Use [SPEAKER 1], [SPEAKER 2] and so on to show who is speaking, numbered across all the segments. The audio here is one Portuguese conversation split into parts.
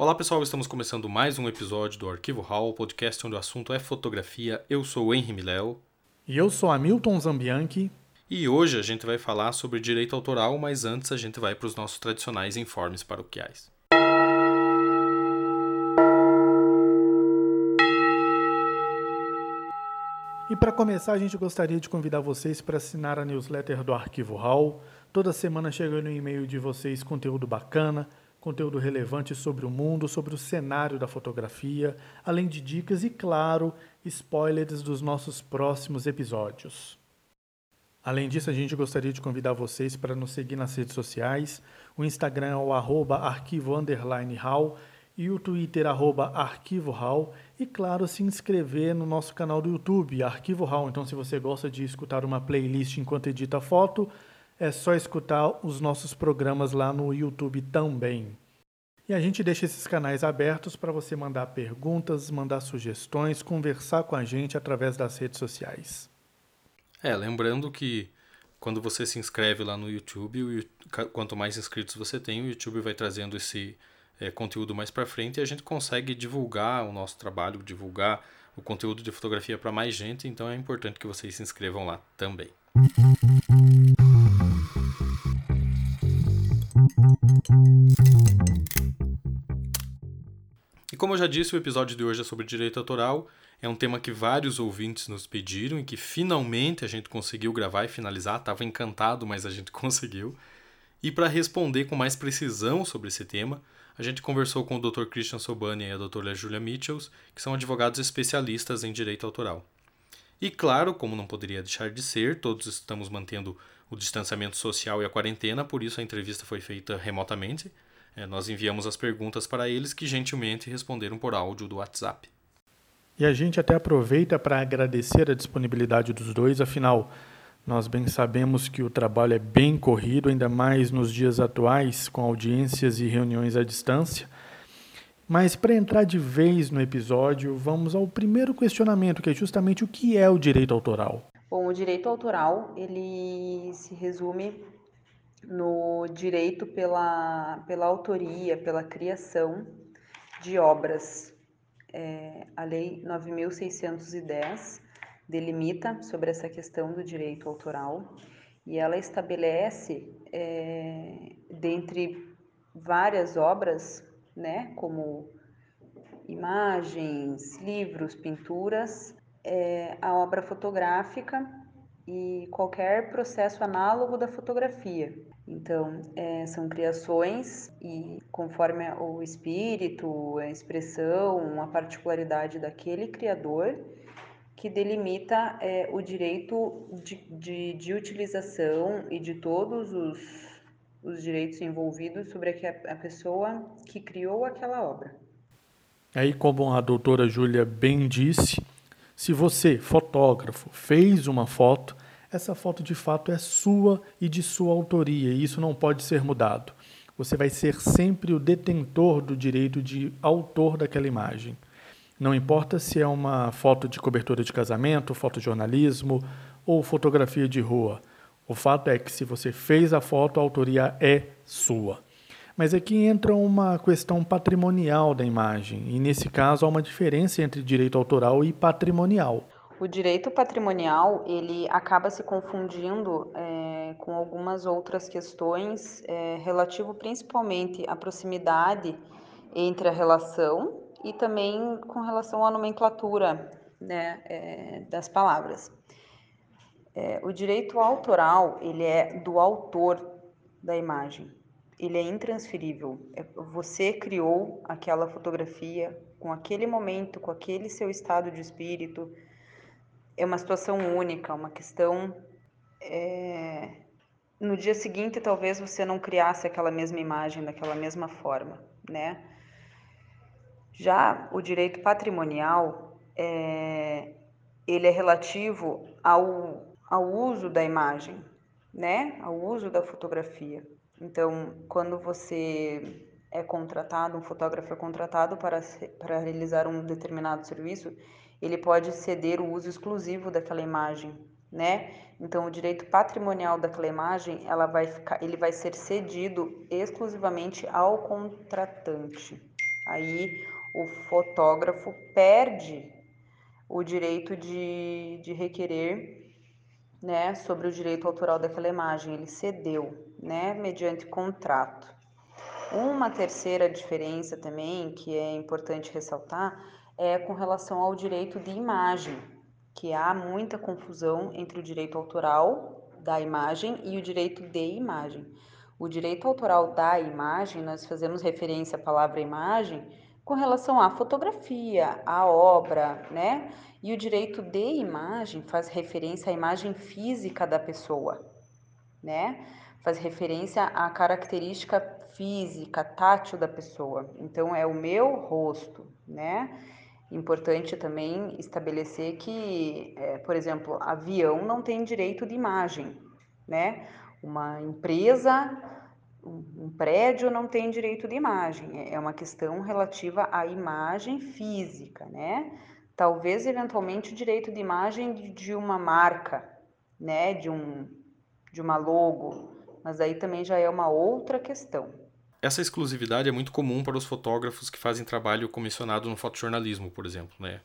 [SPEAKER 1] Olá pessoal, estamos começando mais um episódio do Arquivo Hall, podcast onde o assunto é fotografia. Eu sou o Henry Miléo.
[SPEAKER 2] E eu sou Hamilton Zambianchi.
[SPEAKER 1] E hoje a gente vai falar sobre direito autoral, mas antes a gente vai para os nossos tradicionais informes paroquiais.
[SPEAKER 2] E para começar, a gente gostaria de convidar vocês para assinar a newsletter do Arquivo Hall. Toda semana chega no e-mail de vocês conteúdo bacana, conteúdo relevante sobre o mundo, sobre o cenário da fotografia, além de dicas e, claro, spoilers dos nossos próximos episódios. Além disso, a gente gostaria de convidar vocês para nos seguir nas redes sociais. O Instagram é o arroba arquivo hall e o Twitter arroba arquivo hall e claro, se inscrever no nosso canal do YouTube, Arquivo Hall. Então, se você gosta de escutar uma playlist enquanto edita foto, é só escutar os nossos programas lá no YouTube também. E a gente deixa esses canais abertos para você mandar perguntas, mandar sugestões, conversar com a gente através das redes sociais.
[SPEAKER 1] É, lembrando que quando você se inscreve lá no YouTube, quanto mais inscritos você tem, o YouTube vai trazendo esse é, conteúdo mais para frente e a gente consegue divulgar o nosso trabalho, divulgar o conteúdo de fotografia para mais gente, então é importante que vocês se inscrevam lá também. E como eu já disse, o episódio de hoje é sobre direito autoral. É um tema que vários ouvintes nos pediram e que finalmente a gente conseguiu gravar e finalizar. Estava encantado, mas a gente conseguiu. E para responder com mais precisão sobre esse tema, a gente conversou com o Dr. Christian Sobani e a doutora Julia Mitchells, que são advogados especialistas em direito autoral. E claro, como não poderia deixar de ser, todos estamos mantendo o distanciamento social e a quarentena, por isso a entrevista foi feita remotamente. É, nós enviamos as perguntas para eles que gentilmente responderam por áudio do WhatsApp.
[SPEAKER 2] E a gente até aproveita para agradecer a disponibilidade dos dois, afinal, nós bem sabemos que o trabalho é bem corrido, ainda mais nos dias atuais, com audiências e reuniões à distância. Mas para entrar de vez no episódio, vamos ao primeiro questionamento, que é justamente o que é o direito autoral.
[SPEAKER 3] Bom, o direito autoral, ele se resume no direito pela, pela autoria, pela criação de obras. É, a Lei 9.610 delimita sobre essa questão do direito autoral e ela estabelece, é, dentre várias obras, né, como imagens, livros, pinturas, é, a obra fotográfica e qualquer processo análogo da fotografia. Então, é, são criações e conforme o espírito, a expressão, a particularidade daquele criador, que delimita é, o direito de, de, de, utilização e de todos os, os direitos envolvidos sobre a, pessoa que criou aquela obra.
[SPEAKER 2] Aí, como a doutora Júlia bem disse, se você, fotógrafo, fez uma foto, essa foto de fato é sua e de sua autoria, e isso não pode ser mudado. Você vai ser sempre o detentor do direito de autor daquela imagem. Não importa se é uma foto de cobertura de casamento, fotojornalismo ou fotografia de rua. O fato é que se você fez a foto, a autoria é sua. Mas aqui entra uma questão patrimonial da imagem, e nesse caso há uma diferença entre direito autoral e patrimonial.
[SPEAKER 3] O direito patrimonial ele acaba se confundindo é, com algumas outras questões é, relativo principalmente à proximidade entre a relação e também com relação à nomenclatura né, é, das palavras. É, o direito autoral ele é do autor da imagem, ele é intransferível. É, você criou aquela fotografia com aquele momento, com aquele seu estado de espírito. É uma situação única, uma questão. É... No dia seguinte, talvez você não criasse aquela mesma imagem daquela mesma forma, né? Já o direito patrimonial, é, ele é relativo ao, ao uso da imagem, né? Ao uso da fotografia. Então, quando você é contratado, um fotógrafo é contratado para, para realizar um determinado serviço, ele pode ceder o uso exclusivo daquela imagem, né? Então, o direito patrimonial daquela imagem, ela vai ficar, ele vai ser cedido exclusivamente ao contratante Aí o fotógrafo perde o direito de, de requerer né, sobre o direito autoral daquela imagem, ele cedeu, né, mediante contrato. Uma terceira diferença também que é importante ressaltar é com relação ao direito de imagem, que há muita confusão entre o direito autoral da imagem e o direito de imagem. O direito autoral da imagem, nós fazemos referência à palavra imagem com relação à fotografia, à obra, né? E o direito de imagem faz referência à imagem física da pessoa, né? Faz referência à característica física, tátil da pessoa. Então é o meu rosto, né? Importante também estabelecer que, é, por exemplo, avião não tem direito de imagem, né? Uma empresa um prédio não tem direito de imagem, é, é uma questão relativa à imagem física, né? Talvez eventualmente o direito de imagem de uma marca, né, de um de uma logo, mas aí também já é uma outra questão.
[SPEAKER 1] Essa exclusividade é muito comum para os fotógrafos que fazem trabalho comissionado no fotojornalismo, por exemplo, né?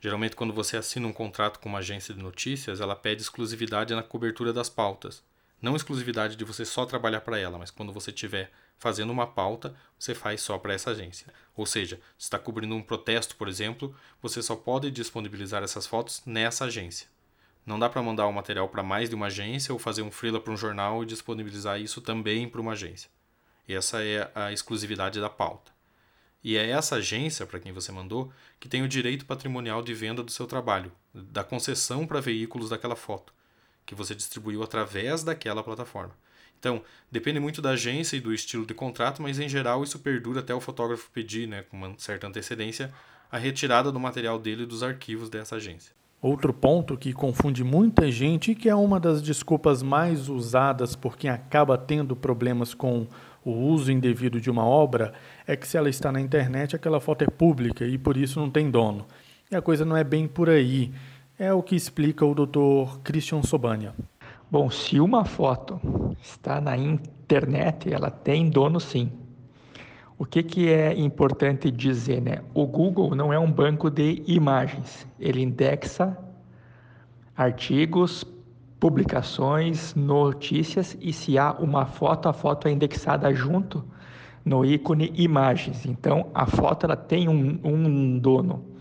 [SPEAKER 1] Geralmente quando você assina um contrato com uma agência de notícias, ela pede exclusividade na cobertura das pautas. Não exclusividade de você só trabalhar para ela, mas quando você estiver fazendo uma pauta, você faz só para essa agência. Ou seja, se está cobrindo um protesto, por exemplo, você só pode disponibilizar essas fotos nessa agência. Não dá para mandar o material para mais de uma agência ou fazer um freela para um jornal e disponibilizar isso também para uma agência. Essa é a exclusividade da pauta. E é essa agência, para quem você mandou, que tem o direito patrimonial de venda do seu trabalho, da concessão para veículos daquela foto que você distribuiu através daquela plataforma. Então, depende muito da agência e do estilo de contrato, mas em geral isso perdura até o fotógrafo pedir, né, com uma certa antecedência, a retirada do material dele dos arquivos dessa agência.
[SPEAKER 2] Outro ponto que confunde muita gente e que é uma das desculpas mais usadas por quem acaba tendo problemas com o uso indevido de uma obra é que se ela está na internet, aquela foto é pública e por isso não tem dono. E a coisa não é bem por aí. É o que explica o Dr. Christian Sobania.
[SPEAKER 4] Bom, se uma foto está na internet, ela tem dono sim. O que, que é importante dizer, né? O Google não é um banco de imagens. Ele indexa artigos, publicações, notícias e se há uma foto, a foto é indexada junto no ícone imagens. Então, a foto ela tem um, um dono.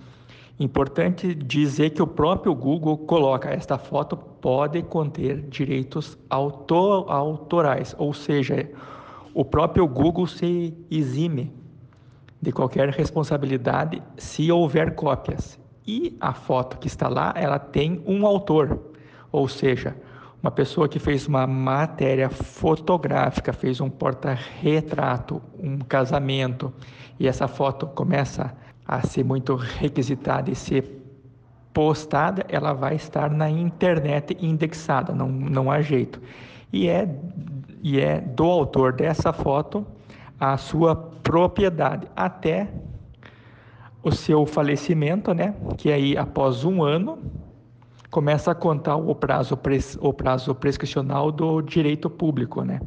[SPEAKER 4] Importante dizer que o próprio Google coloca esta foto pode conter direitos autor, autorais, ou seja, o próprio Google se exime de qualquer responsabilidade se houver cópias. E a foto que está lá, ela tem um autor, ou seja, uma pessoa que fez uma matéria fotográfica, fez um porta-retrato, um casamento, e essa foto começa a ser muito requisitada e ser postada, ela vai estar na internet indexada, não, não há jeito. E é, e é do autor dessa foto a sua propriedade até o seu falecimento, né? Que aí após um ano começa a contar o prazo, o prazo prescricional do direito público, né?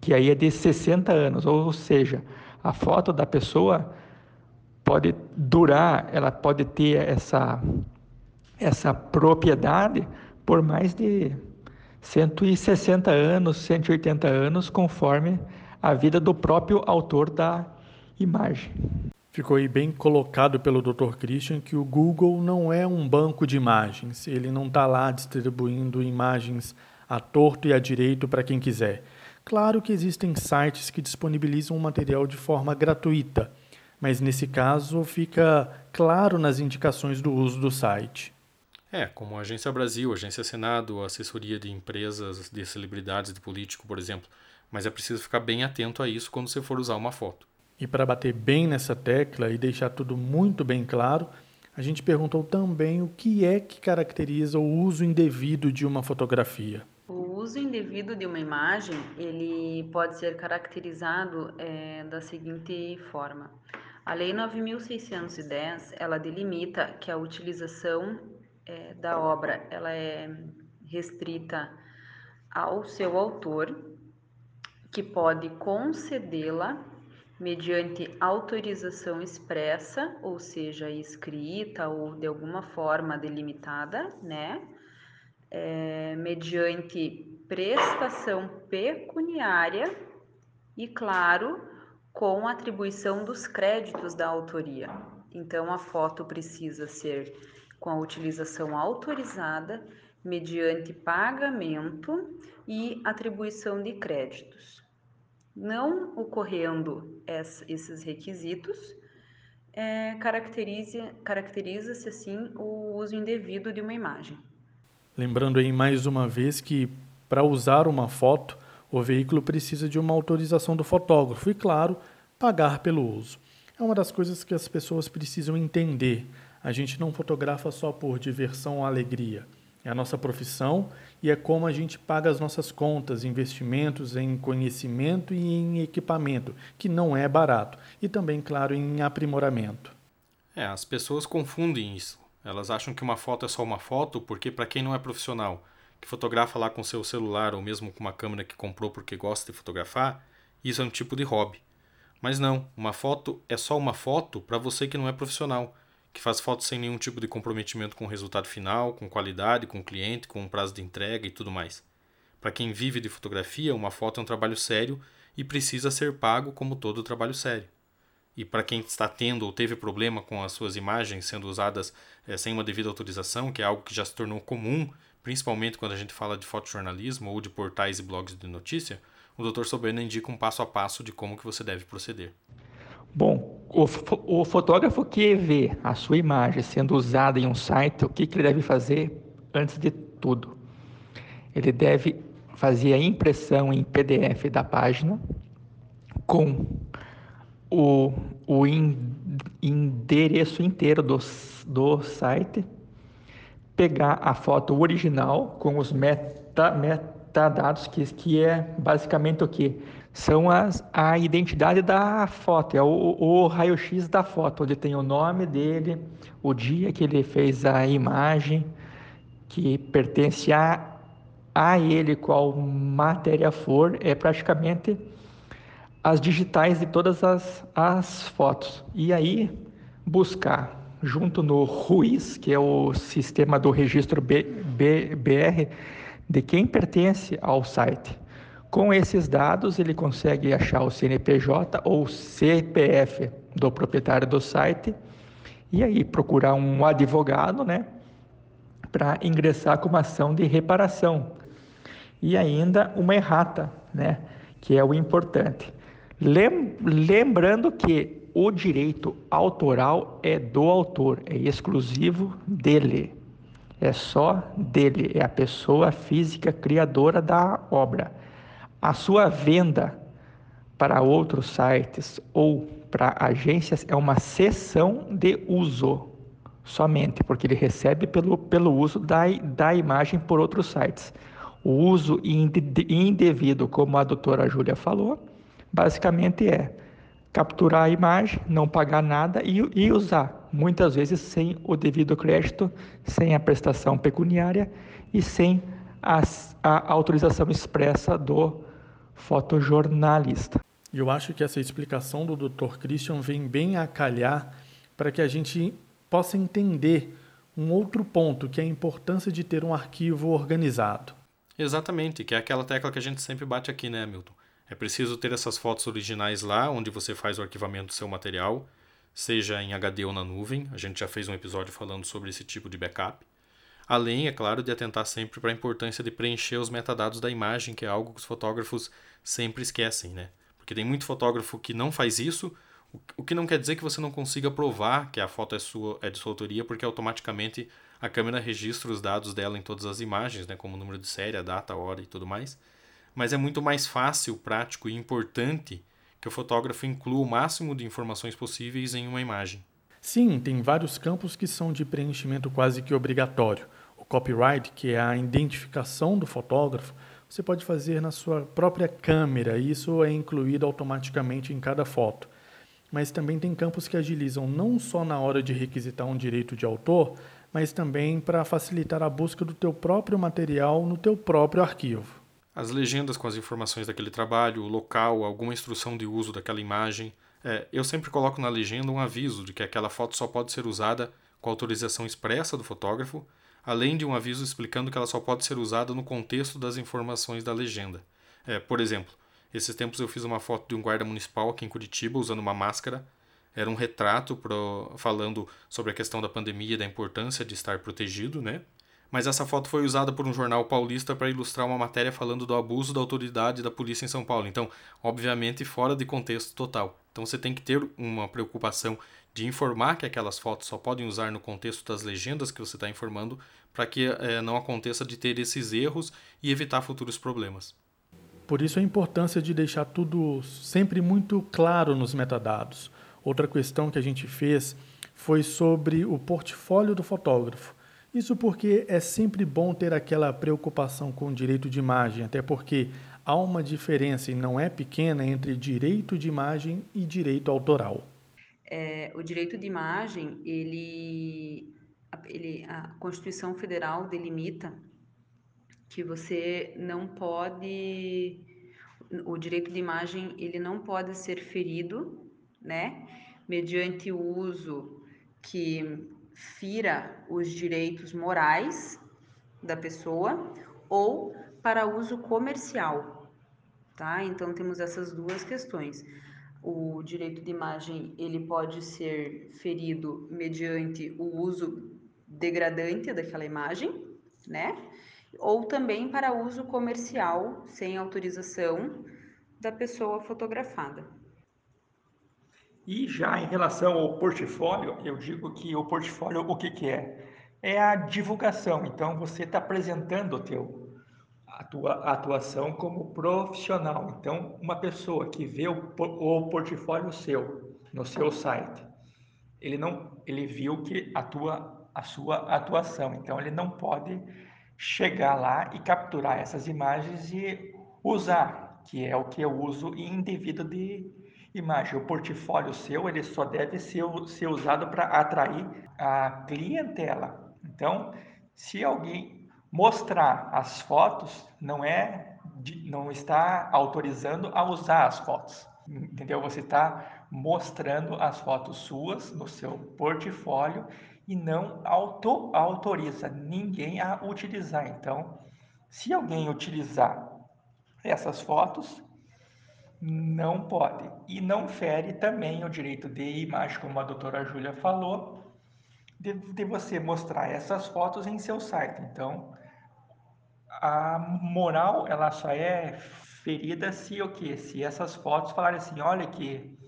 [SPEAKER 4] Que aí é de 60 anos, ou seja, a foto da pessoa pode durar, ela pode ter essa, essa propriedade por mais de 160 anos, 180 anos, conforme a vida do próprio autor da imagem.
[SPEAKER 2] Ficou aí bem colocado pelo Dr. Christian que o Google não é um banco de imagens. Ele não está lá distribuindo imagens a torto e a direito para quem quiser. Claro que existem sites que disponibilizam o material de forma gratuita, mas nesse caso fica claro nas indicações do uso do site.
[SPEAKER 1] É, como a Agência Brasil, Agência Senado, assessoria de empresas, de celebridades, de político, por exemplo. Mas é preciso ficar bem atento a isso quando você for usar uma foto.
[SPEAKER 2] E para bater bem nessa tecla e deixar tudo muito bem claro, a gente perguntou também o que é que caracteriza o uso indevido de uma fotografia.
[SPEAKER 3] O uso indevido de uma imagem ele pode ser caracterizado é, da seguinte forma: a Lei 9.610 ela delimita que a utilização é, da obra ela é restrita ao seu autor, que pode concedê-la mediante autorização expressa, ou seja, escrita ou de alguma forma delimitada, né? É, mediante prestação pecuniária e, claro, com atribuição dos créditos da autoria. Então, a foto precisa ser com a utilização autorizada, mediante pagamento e atribuição de créditos. Não ocorrendo esses requisitos, é, caracteriza-se caracteriza assim o uso indevido de uma imagem.
[SPEAKER 2] Lembrando aí mais uma vez que para usar uma foto, o veículo precisa de uma autorização do fotógrafo e, claro, pagar pelo uso. É uma das coisas que as pessoas precisam entender. A gente não fotografa só por diversão ou alegria. É a nossa profissão e é como a gente paga as nossas contas, investimentos em conhecimento e em equipamento, que não é barato, e também, claro, em aprimoramento.
[SPEAKER 1] É, as pessoas confundem isso. Elas acham que uma foto é só uma foto porque, para quem não é profissional, que fotografa lá com seu celular ou mesmo com uma câmera que comprou porque gosta de fotografar, isso é um tipo de hobby. Mas não, uma foto é só uma foto para você que não é profissional que faz fotos sem nenhum tipo de comprometimento com o resultado final, com qualidade, com o cliente, com o prazo de entrega e tudo mais. Para quem vive de fotografia, uma foto é um trabalho sério e precisa ser pago como todo trabalho sério. E para quem está tendo ou teve problema com as suas imagens sendo usadas é, sem uma devida autorização, que é algo que já se tornou comum, principalmente quando a gente fala de fotojornalismo ou de portais e blogs de notícia, o Dr. Soberano indica um passo a passo de como que você deve proceder.
[SPEAKER 4] Bom, o, o, fotógrafo que vê a sua imagem sendo usada em um site, o que, que ele deve fazer antes de tudo? Ele deve fazer a impressão em PDF da página com o, o endereço inteiro do, do site, pegar a foto original com os meta, metadados, que, que é basicamente o que? são as, a identidade da foto, é o, o raio-x da foto, onde tem o nome dele, o dia que ele fez a imagem, que pertence a, a ele, qual matéria for, é praticamente as digitais de todas as, as fotos. E aí buscar junto no RUIS, que é o sistema do registro B, B, BR, de quem pertence ao site. Com esses dados, ele consegue achar o CNPJ ou CPF do proprietário do site e aí procurar um advogado, né, para ingressar com uma ação de reparação. E ainda uma errata, né, que é o importante. Lembrando que o direito autoral é do autor, é exclusivo dele. É só dele, é a pessoa física criadora da obra. A sua venda para outros sites ou para agências é uma cessão de uso somente, porque ele recebe pelo, pelo uso da, da imagem por outros sites. O uso indevido, como a doutora Júlia falou, basicamente é capturar a imagem, não pagar nada e, e usar, muitas vezes sem o devido crédito, sem a prestação pecuniária e sem a, a autorização expressa do fotojornalista.
[SPEAKER 2] Eu acho que essa explicação do Dr. Christian vem bem a calhar para que a gente possa entender um outro ponto, que é a importância de ter um arquivo organizado.
[SPEAKER 1] Exatamente, que é aquela tecla que a gente sempre bate aqui, né, Milton? É preciso ter essas fotos originais lá, onde você faz o arquivamento do seu material, seja em HD ou na nuvem. A gente já fez um episódio falando sobre esse tipo de backup. Além, é claro, de atentar sempre para a importância de preencher os metadados da imagem, que é algo que os fotógrafos sempre esquecem, né? Porque tem muito fotógrafo que não faz isso, o que não quer dizer que você não consiga provar que a foto é, sua, é de sua autoria, porque automaticamente a câmera registra os dados dela em todas as imagens, né, como número de série, a data, a hora e tudo mais. Mas é muito mais fácil, prático e importante que o fotógrafo inclua o máximo de informações possíveis em uma imagem.
[SPEAKER 2] Sim, tem vários campos que são de preenchimento quase que obrigatório copyright, que é a identificação do fotógrafo, você pode fazer na sua própria câmera, e isso é incluído automaticamente em cada foto. Mas também tem campos que agilizam não só na hora de requisitar um direito de autor, mas também para facilitar a busca do teu próprio material no teu próprio arquivo.
[SPEAKER 1] As legendas com as informações daquele trabalho, o local, alguma instrução de uso daquela imagem, É, eu sempre coloco na legenda um aviso de que aquela foto só pode ser usada com autorização expressa do fotógrafo, além de um aviso explicando que ela só pode ser usada no contexto das informações da legenda. É, por exemplo, esses tempos eu fiz uma foto de um guarda municipal aqui em Curitiba usando uma máscara. Era um retrato pro, falando sobre a questão da pandemia e da importância de estar protegido, né? Mas essa foto foi usada por um jornal paulista para ilustrar uma matéria falando do abuso da autoridade da polícia em São Paulo. Então, obviamente, fora de contexto total. Então, você tem que ter uma preocupação de informar que aquelas fotos só podem usar no contexto das legendas que você está informando, para que é, não aconteça de ter esses erros e evitar futuros problemas.
[SPEAKER 2] Por isso a importância de deixar tudo sempre muito claro nos metadados. Outra questão que a gente fez foi sobre o portfólio do fotógrafo. Isso porque é sempre bom ter aquela preocupação com o direito de imagem, até porque há uma diferença e não é pequena entre direito de imagem e direito autoral.
[SPEAKER 3] É, o direito de imagem, ele, ele, a Constituição Federal delimita que você não pode, o direito de imagem ele não pode ser ferido, né, mediante o uso que fira os direitos morais da pessoa ou para uso comercial, tá? Então temos essas duas questões. O direito de imagem ele pode ser ferido mediante o uso degradante daquela imagem, né? Ou também para uso comercial sem autorização da pessoa fotografada.
[SPEAKER 4] E já em relação ao portfólio, eu digo que o portfólio, o que, que é? É a divulgação. Então, você está apresentando o teu, a tua atuação como profissional. Então, uma pessoa que vê o, o portfólio seu no seu site, ele não, ele viu que atua a sua atuação. Então, ele não pode chegar lá e capturar essas imagens e usar, que é o que eu uso indevido de imagem. O portfólio seu ele só deve ser, ser usado para atrair a clientela. Então, se alguém mostrar as fotos, não é não está autorizando a usar as fotos. Entendeu? Você está mostrando as fotos suas no seu portfólio e não auto, autoriza ninguém a utilizar. Então, se alguém utilizar essas fotos, não pode. E não fere também o direito de imagem, como a doutora Júlia falou, de, de você mostrar essas fotos em seu site. Então, a moral, ela só é ferida se o quê? Se essas fotos falarem assim, olha que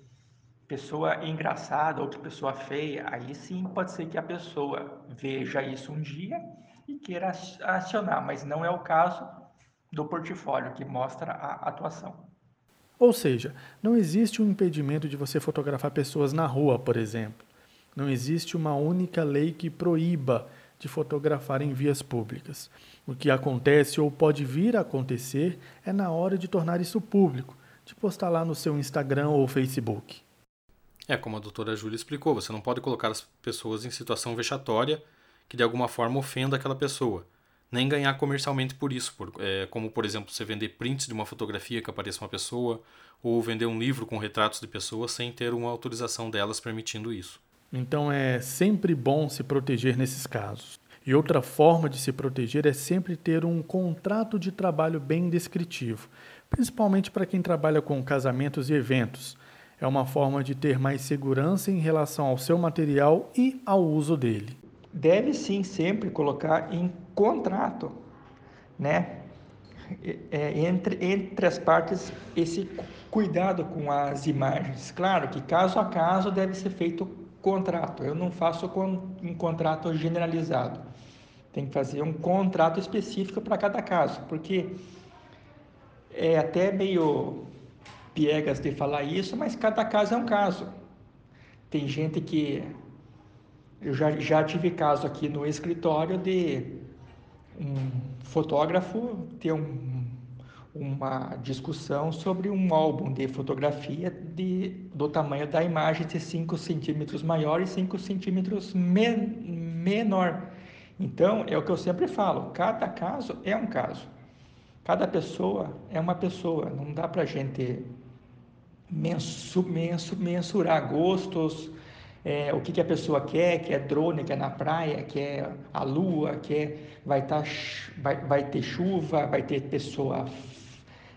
[SPEAKER 4] pessoa engraçada ou que pessoa feia, aí sim pode ser que a pessoa veja isso um dia e queira acionar, mas não é o caso do portfólio que mostra a atuação.
[SPEAKER 2] Ou seja, não existe um impedimento de você fotografar pessoas na rua, por exemplo. Não existe uma única lei que proíba de fotografar em vias públicas. O que acontece ou pode vir a acontecer é na hora de tornar isso público, de postar lá no seu Instagram ou Facebook.
[SPEAKER 1] É, como a doutora Júlia explicou, você não pode colocar as pessoas em situação vexatória que de alguma forma ofenda aquela pessoa nem ganhar comercialmente por isso, por, é, como por exemplo você vender prints de uma fotografia que apareça uma pessoa, ou vender um livro com retratos de pessoas sem ter uma autorização delas permitindo isso.
[SPEAKER 2] Então é sempre bom se proteger nesses casos. E outra forma de se proteger é sempre ter um contrato de trabalho bem descritivo, principalmente para quem trabalha com casamentos e eventos. É uma forma de ter mais segurança em relação ao seu material e ao uso dele
[SPEAKER 4] deve sim sempre colocar em contrato, né? É, entre, entre as partes esse cuidado com as imagens. Claro que caso a caso deve ser feito contrato. Eu não faço um contrato generalizado. Tem que fazer um contrato específico para cada caso, porque é até meio piegas de falar isso, mas cada caso é um caso. Tem gente que eu já, já tive caso aqui no escritório de um fotógrafo ter um, uma discussão sobre um álbum de fotografia de, do tamanho da imagem de 5 centímetros maior e 5 centímetros me, menor. Então, é o que eu sempre falo, cada caso é um caso. Cada pessoa é uma pessoa, não dá para a gente mensurar gostos, é, o que, que, a pessoa quer, quer drone, quer na praia, quer a lua, quer vai, tá, vai, vai ter chuva, vai ter pessoa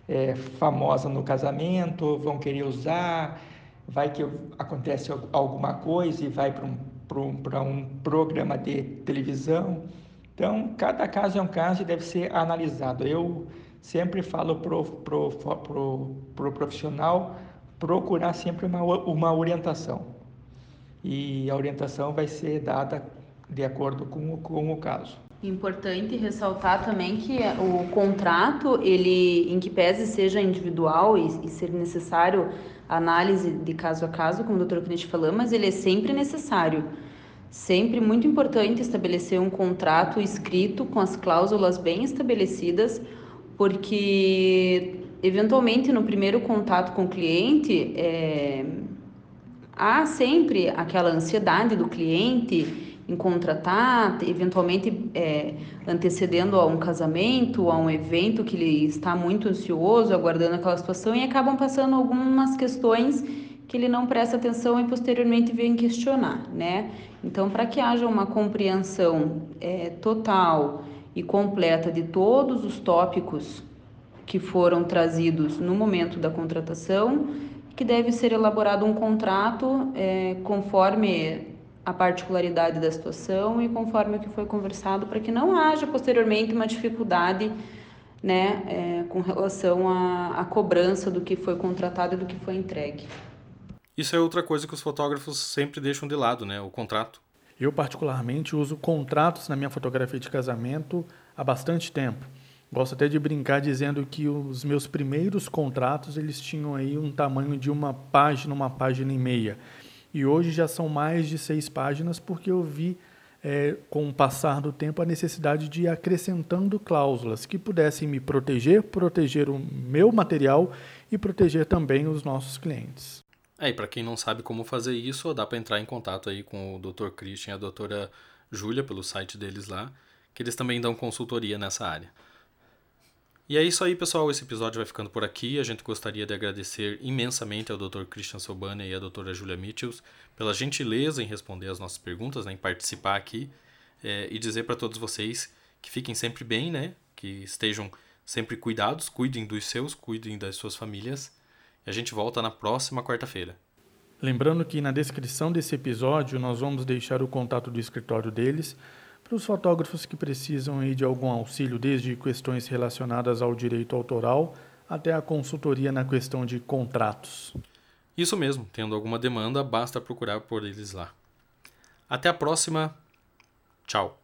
[SPEAKER 4] é, famosa no casamento, vão querer usar, vai que acontece alguma coisa e vai para um, um, um programa de televisão. Então, cada caso é um caso e deve ser analisado. Eu sempre falo para o pro, pro, pro profissional procurar sempre uma, uma orientação. E a orientação vai ser dada de acordo com, com o caso.
[SPEAKER 3] Importante ressaltar também que o contrato, ele, em que pese seja individual e, e ser necessário análise de caso a caso, como o doutor Knight falou, mas ele é sempre necessário. Sempre muito importante estabelecer um contrato escrito com as cláusulas bem estabelecidas, porque eventualmente no primeiro contato com o cliente é, há sempre aquela ansiedade do cliente em contratar, eventualmente é, antecedendo a um casamento, a um evento que ele está muito ansioso, aguardando aquela situação e acabam passando algumas questões que ele não presta atenção e posteriormente vem questionar, né? Então, para que haja uma compreensão é, total e completa de todos os tópicos que foram trazidos no momento da contratação, que deve ser elaborado um contrato é, conforme a particularidade da situação e conforme o que foi conversado, para que não haja posteriormente uma dificuldade né, é, com relação à, à cobrança do que foi contratado e do que foi entregue.
[SPEAKER 1] Isso é outra coisa que os fotógrafos sempre deixam de lado, né? O contrato.
[SPEAKER 2] Eu, particularmente, uso contratos na minha fotografia de casamento há bastante tempo. Gosto até de brincar dizendo que os meus primeiros contratos eles tinham aí um tamanho de uma página, uma página e meia. E hoje já são mais de seis páginas porque eu vi é, com o passar do tempo a necessidade de ir acrescentando cláusulas que pudessem me proteger, proteger o meu material e proteger também os nossos clientes.
[SPEAKER 1] É, e para quem não sabe como fazer isso, dá para entrar em contato aí com o Dr. Christian e a doutora Júlia pelo site deles lá, que eles também dão consultoria nessa área. E é isso aí, pessoal. Esse episódio vai ficando por aqui. A gente gostaria de agradecer imensamente ao Dr. Christian Sobana e à doutora Julia Mitchells pela gentileza em responder as nossas perguntas, né, em participar aqui é, e dizer para todos vocês que fiquem sempre bem, né, que estejam sempre cuidados, cuidem dos seus, cuidem das suas famílias e a gente volta na próxima quarta-feira.
[SPEAKER 2] Lembrando que na descrição desse episódio nós vamos deixar o contato do escritório deles para os fotógrafos que precisam aí de algum auxílio, desde questões relacionadas ao direito autoral até a consultoria na questão de contratos.
[SPEAKER 1] Isso mesmo, tendo alguma demanda, basta procurar por eles lá. Até a próxima. Tchau.